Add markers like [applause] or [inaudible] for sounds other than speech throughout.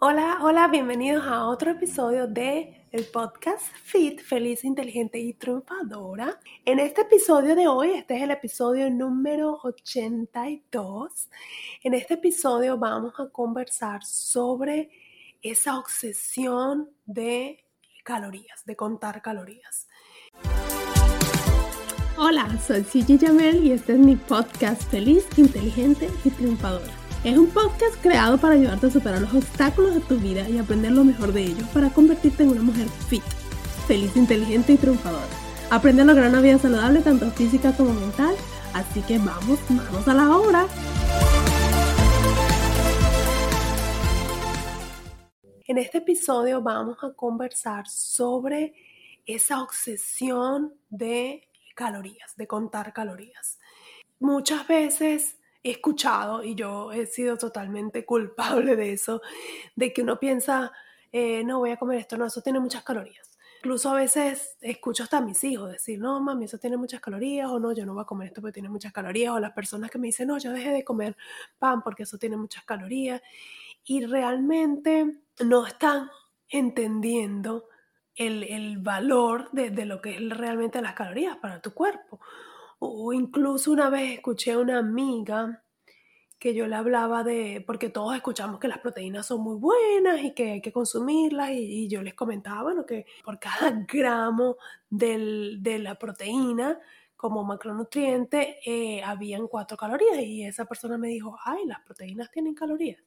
Hola, hola, bienvenidos a otro episodio de el podcast Fit, feliz, inteligente y triunfadora. En este episodio de hoy, este es el episodio número 82. En este episodio vamos a conversar sobre esa obsesión de calorías, de contar calorías. Hola, soy Gigi Jamel y este es mi podcast Feliz, Inteligente y Triunfadora. Es un podcast creado para ayudarte a superar los obstáculos de tu vida y aprender lo mejor de ellos para convertirte en una mujer fit, feliz, inteligente y triunfadora. Aprende a lograr una vida saludable tanto física como mental, así que vamos, vamos a la obra. En este episodio vamos a conversar sobre esa obsesión de calorías, de contar calorías. Muchas veces he escuchado, y yo he sido totalmente culpable de eso, de que uno piensa, eh, no voy a comer esto, no, eso tiene muchas calorías. Incluso a veces escucho hasta a mis hijos decir, no, mami, eso tiene muchas calorías, o no, yo no voy a comer esto porque tiene muchas calorías, o las personas que me dicen, no, yo dejé de comer pan porque eso tiene muchas calorías, y realmente no están entendiendo el, el valor de, de, lo que es realmente las calorías para tu cuerpo. O incluso una vez escuché a una amiga que yo le hablaba de, porque todos escuchamos que las proteínas son muy buenas y que hay que consumirlas, y, yo les comentaba, bueno, que por cada [laughs] gramo del, de la proteína como macronutriente eh, habían cuatro calorías, y esa persona me dijo, ay, las proteínas tienen calorías.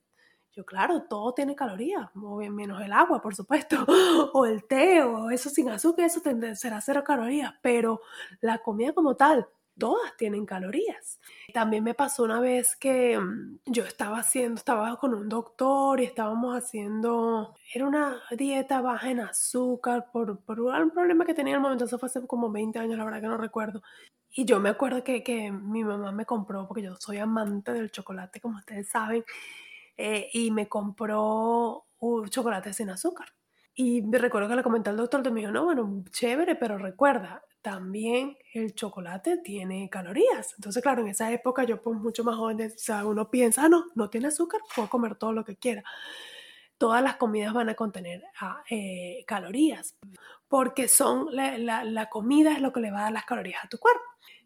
Yo, claro, todo tiene calorías, menos el agua, por supuesto, [laughs] o el té, o eso sin azúcar, eso será cero calorías, pero la comida como tal, todas tienen calorías. También me pasó una vez que mm, yo estaba haciendo, estaba con un doctor y estábamos haciendo, era una dieta baja en azúcar por, por un problema que tenía en el momento, eso fue hace como 20 años, la verdad que no recuerdo. Y yo me acuerdo que, que mi mamá me compró, porque yo soy amante del chocolate, como ustedes saben, eh, y me compró un chocolate sin azúcar. Y me recuerdo que le comenté al doctor, me dijo, no, bueno, chévere, pero recuerda, también el chocolate tiene calorías. Entonces, claro, en esa época yo pues mucho más joven, o sea, uno piensa, ah, no, no tiene azúcar, puedo comer todo lo que quiera. Todas las comidas van a contener ah, eh, calorías, porque son la, la comida es lo que le va a dar las calorías a tu cuerpo.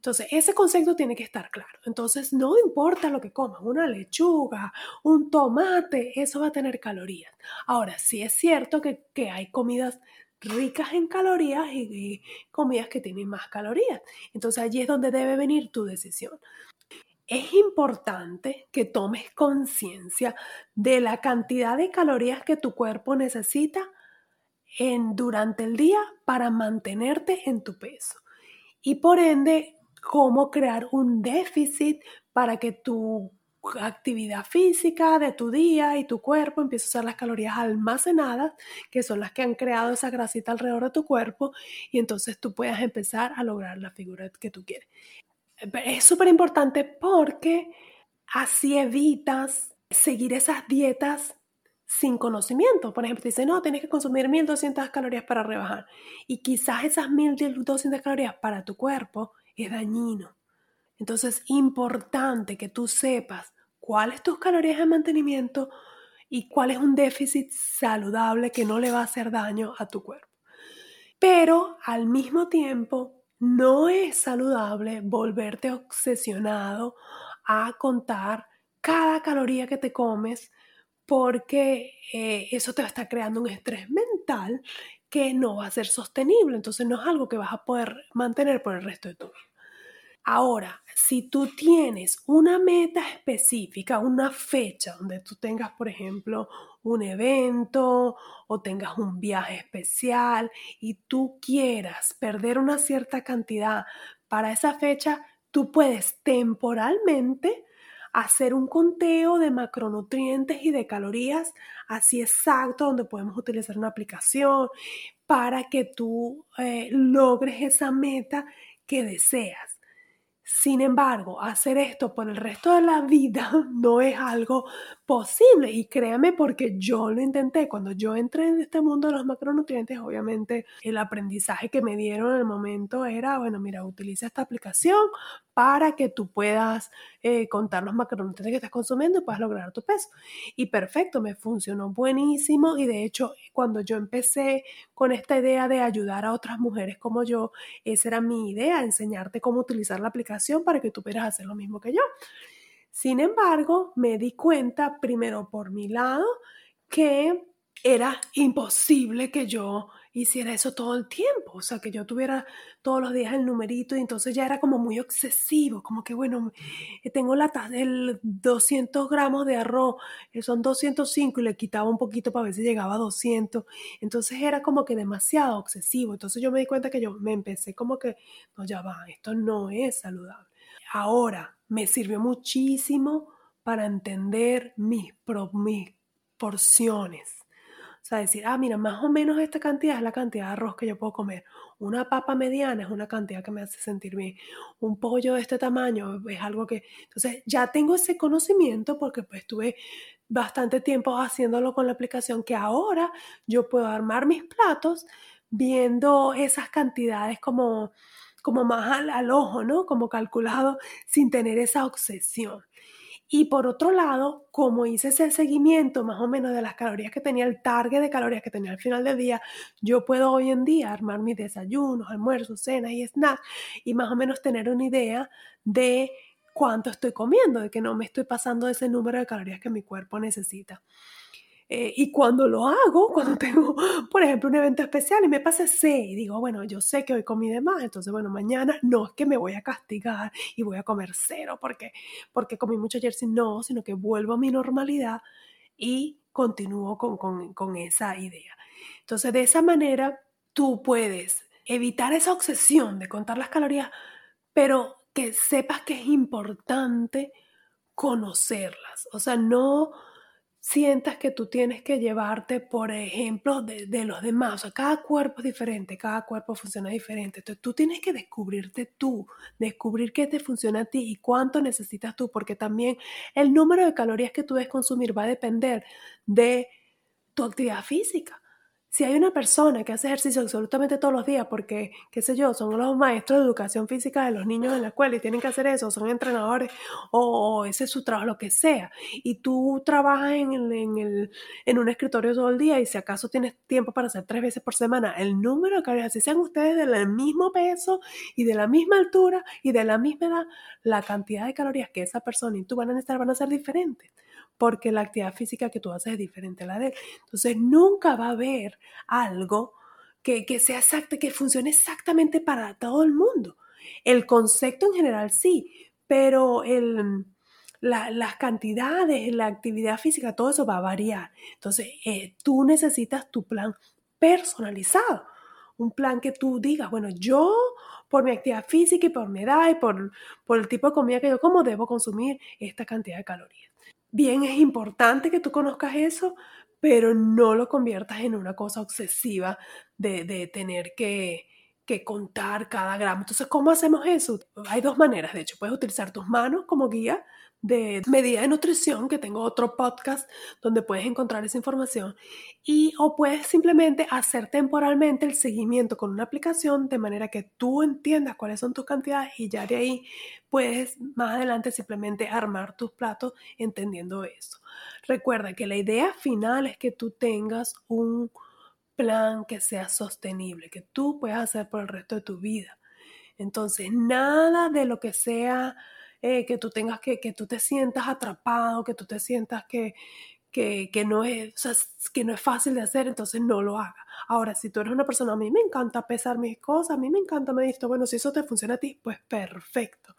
Entonces, ese concepto tiene que estar claro. Entonces, no importa lo que comas, una lechuga, un tomate, eso va a tener calorías. Ahora, sí es cierto que, que hay comidas ricas en calorías y, comidas que tienen más calorías. Entonces allí es donde debe venir tu decisión. Es importante que tomes conciencia de la cantidad de calorías que tu cuerpo necesita en, durante el día para mantenerte en tu peso. Y por ende, cómo crear un déficit para que tu actividad física de tu día y tu cuerpo empieza a usar las calorías almacenadas, que son las que han creado esa grasita alrededor de tu cuerpo, y entonces tú puedas empezar a lograr la figura que tú quieres. Es súper importante porque así evitas seguir esas dietas sin conocimiento. Por ejemplo, te dice, no, tienes que consumir 1200 calorías para rebajar. Y quizás esas 1200 calorías para tu cuerpo es dañino. Entonces, importante que tú sepas cuáles tus calorías de mantenimiento y cuál es un déficit saludable que no le va a hacer daño a tu cuerpo. Pero al mismo tiempo, no es saludable volverte obsesionado a contar cada caloría que te comes porque eh, eso te estar creando un estrés mental que no va a ser sostenible. Entonces no es algo que vas a poder mantener por el resto de tu vida. Ahora, si tú tienes una meta específica, una fecha donde tú tengas, por ejemplo, un evento o tengas un viaje especial y tú quieras perder una cierta cantidad para esa fecha, tú puedes temporalmente hacer un conteo de macronutrientes y de calorías así exacto, donde podemos utilizar una aplicación para que tú eh, logres esa meta que deseas. Sin embargo, hacer esto por el resto de la vida [laughs] no es algo posible y créame porque yo lo intenté. Cuando yo entré en este mundo de los macronutrientes, obviamente el aprendizaje que me dieron en el momento era, bueno, mira, utiliza esta aplicación para que tú puedas eh, contar los macronutrientes que estás consumiendo y puedas lograr tu peso. Y perfecto, me funcionó buenísimo y de hecho cuando yo empecé con esta idea de ayudar a otras mujeres como yo, esa era mi idea, enseñarte cómo utilizar la aplicación para que tú pudieras hacer lo mismo que yo. Sin embargo, me di cuenta, primero por mi lado, que era imposible que yo hiciera eso todo el tiempo, o sea, que yo tuviera todos los días el numerito y entonces ya era como muy excesivo, como que bueno, eh, tengo la el 200 gramos de arroz, eh, son 205 y le quitaba un poquito para ver si llegaba a 200, entonces era como que demasiado excesivo, entonces yo me di cuenta que yo me empecé como que, no, ya va, esto no es saludable. Ahora, me sirvió muchísimo para entender mis, mis porciones. O sea, decir, ah, mira, más o menos esta cantidad es la cantidad de arroz que yo puedo comer. Una papa mediana es una cantidad que me hace sentir bien. Un pollo de este tamaño es algo que... Entonces, ya tengo ese conocimiento porque pues estuve bastante tiempo haciéndolo con la aplicación que ahora yo puedo armar mis platos viendo esas cantidades como como más al, ojo, ¿no? Como calculado sin tener esa obsesión. Y por otro lado, como hice ese seguimiento más o menos de las calorías que tenía, el target de calorías que tenía al final del día, yo puedo hoy en día armar mis desayunos, almuerzos, cenas y snacks y más o menos tener una idea de cuánto estoy comiendo, de que no me estoy pasando ese número de calorías que mi cuerpo necesita. Eh, y cuando lo hago, cuando [laughs] tengo, por ejemplo, un evento especial y me pase sé y digo, bueno, yo sé que hoy comí de más, entonces, bueno, mañana no es que me voy a castigar y voy a comer cero porque, porque comí mucho ayer, no, sino que vuelvo a mi normalidad y continúo con, con, con esa idea. Entonces, de esa manera, tú puedes evitar esa obsesión de contar las calorías, pero que sepas que es importante conocerlas. O sea, no sientas que tú tienes que llevarte, por ejemplo, de, de, los demás. O sea, cada cuerpo es diferente, cada cuerpo funciona diferente. Entonces tú tienes que descubrirte tú, descubrir qué te funciona a ti y cuánto necesitas tú, porque también el número de calorías que tú debes consumir va a depender de tu actividad física si hay una persona que hace ejercicio absolutamente todos los días, porque, qué sé yo, son los maestros de educación física de los niños en la escuela y tienen que hacer eso, son entrenadores o, ese es su trabajo, lo que sea, y tú trabajas en, en, el, en un escritorio todo el día y si acaso tienes tiempo para hacer tres veces por semana, el número de calorías, si sean ustedes del mismo peso y de la misma altura y de la misma edad, la cantidad de calorías que esa persona y tú van a necesitar van a ser diferentes porque la actividad física que tú haces es diferente a la de él. Entonces nunca va a haber algo que, sea exacto, que funcione exactamente para todo el mundo. El concepto en general sí, pero el, las cantidades, la actividad física, todo eso va a variar. Entonces eh, tú necesitas tu plan personalizado. Un plan que tú digas, bueno, yo por mi actividad física y por mi edad y por, por el tipo de comida que yo como, debo consumir esta cantidad de calorías bien es importante que tú conozcas eso, pero no lo conviertas en una cosa obsesiva de, tener que, que contar cada gramo. Entonces, ¿cómo hacemos eso? Hay dos maneras, de hecho, puedes utilizar tus manos como guía de medida de nutrición, que tengo otro podcast donde puedes encontrar esa información, y o puedes simplemente hacer temporalmente el seguimiento con una aplicación de manera que tú entiendas cuáles son tus cantidades y ya de ahí puedes más adelante simplemente armar tus platos entendiendo eso. Recuerda que la idea final es que tú tengas un plan que sea sostenible, que tú puedas hacer por el resto de tu vida. Entonces, nada de lo que sea eh, que tú tengas que, que tú te sientas atrapado, que tú te sientas que, que, que, no es, que no es fácil de hacer, entonces no lo hagas. Ahora, si tú eres una persona, a mí me encanta pesar mis cosas, a mí me encanta medir esto, bueno, si eso te funciona a ti, pues perfecto.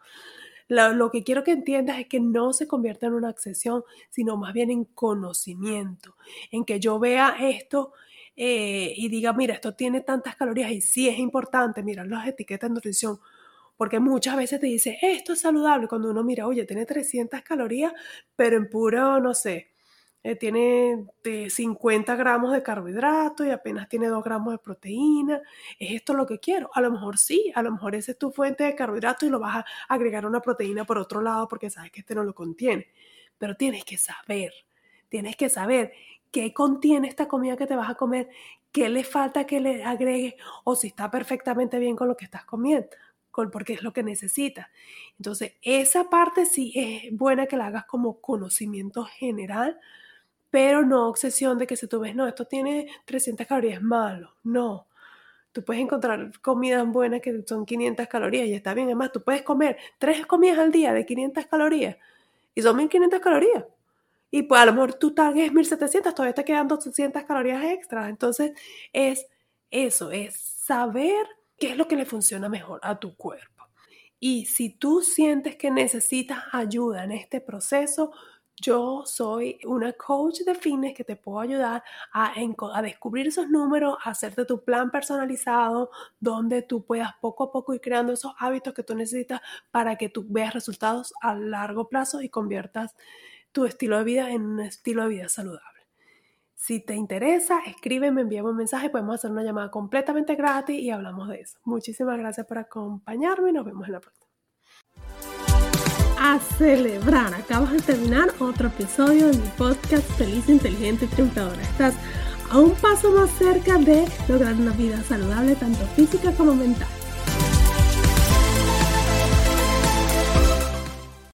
Lo, lo, que quiero que entiendas es que no se convierta en una obsesión, sino más bien en conocimiento, en que yo vea esto eh, y diga, mira, esto tiene tantas calorías y sí es importante, mira las etiquetas de nutrición, porque muchas veces te dice, esto es saludable, cuando uno mira, oye, tiene 300 calorías, pero en puro, no sé, eh, tiene de 50 gramos de carbohidrato y apenas tiene 2 gramos de proteína. ¿Es esto lo que quiero? A lo mejor sí, a lo mejor esa es tu fuente de carbohidrato y lo vas a agregar una proteína por otro lado porque sabes que este no lo contiene. Pero tienes que saber, tienes que saber qué contiene esta comida que te vas a comer, qué le falta que le agregues o si está perfectamente bien con lo que estás comiendo porque es lo que necesitas. Entonces, esa parte sí es buena que la hagas como conocimiento general, pero no obsesión de que si tú ves, no, esto tiene 300 calorías, malo. No. Tú puedes encontrar comidas buenas que son 500 calorías y está bien. Además, tú puedes comer tres comidas al día de 500 calorías y son 1500 calorías. Y pues a lo mejor tu target es 1700, todavía te quedan 200 calorías extras. Entonces, es eso, es saber qué es lo que le funciona mejor a tu cuerpo. Y si tú sientes que necesitas ayuda en este proceso, yo soy una coach de fitness que te puedo ayudar a, descubrir esos números, a hacerte tu plan personalizado, donde tú puedas poco a poco ir creando esos hábitos que tú necesitas para que tú veas resultados a largo plazo y conviertas tu estilo de vida en un estilo de vida saludable. Si te interesa, escríbeme, envíame un mensaje, podemos hacer una llamada completamente gratis y hablamos de eso. Muchísimas gracias por acompañarme y nos vemos en la próxima a celebrar. Acabas de terminar otro episodio de mi podcast Feliz, Inteligente y Triunfadora. Estás a un paso más cerca de lograr una vida saludable, tanto física como mental.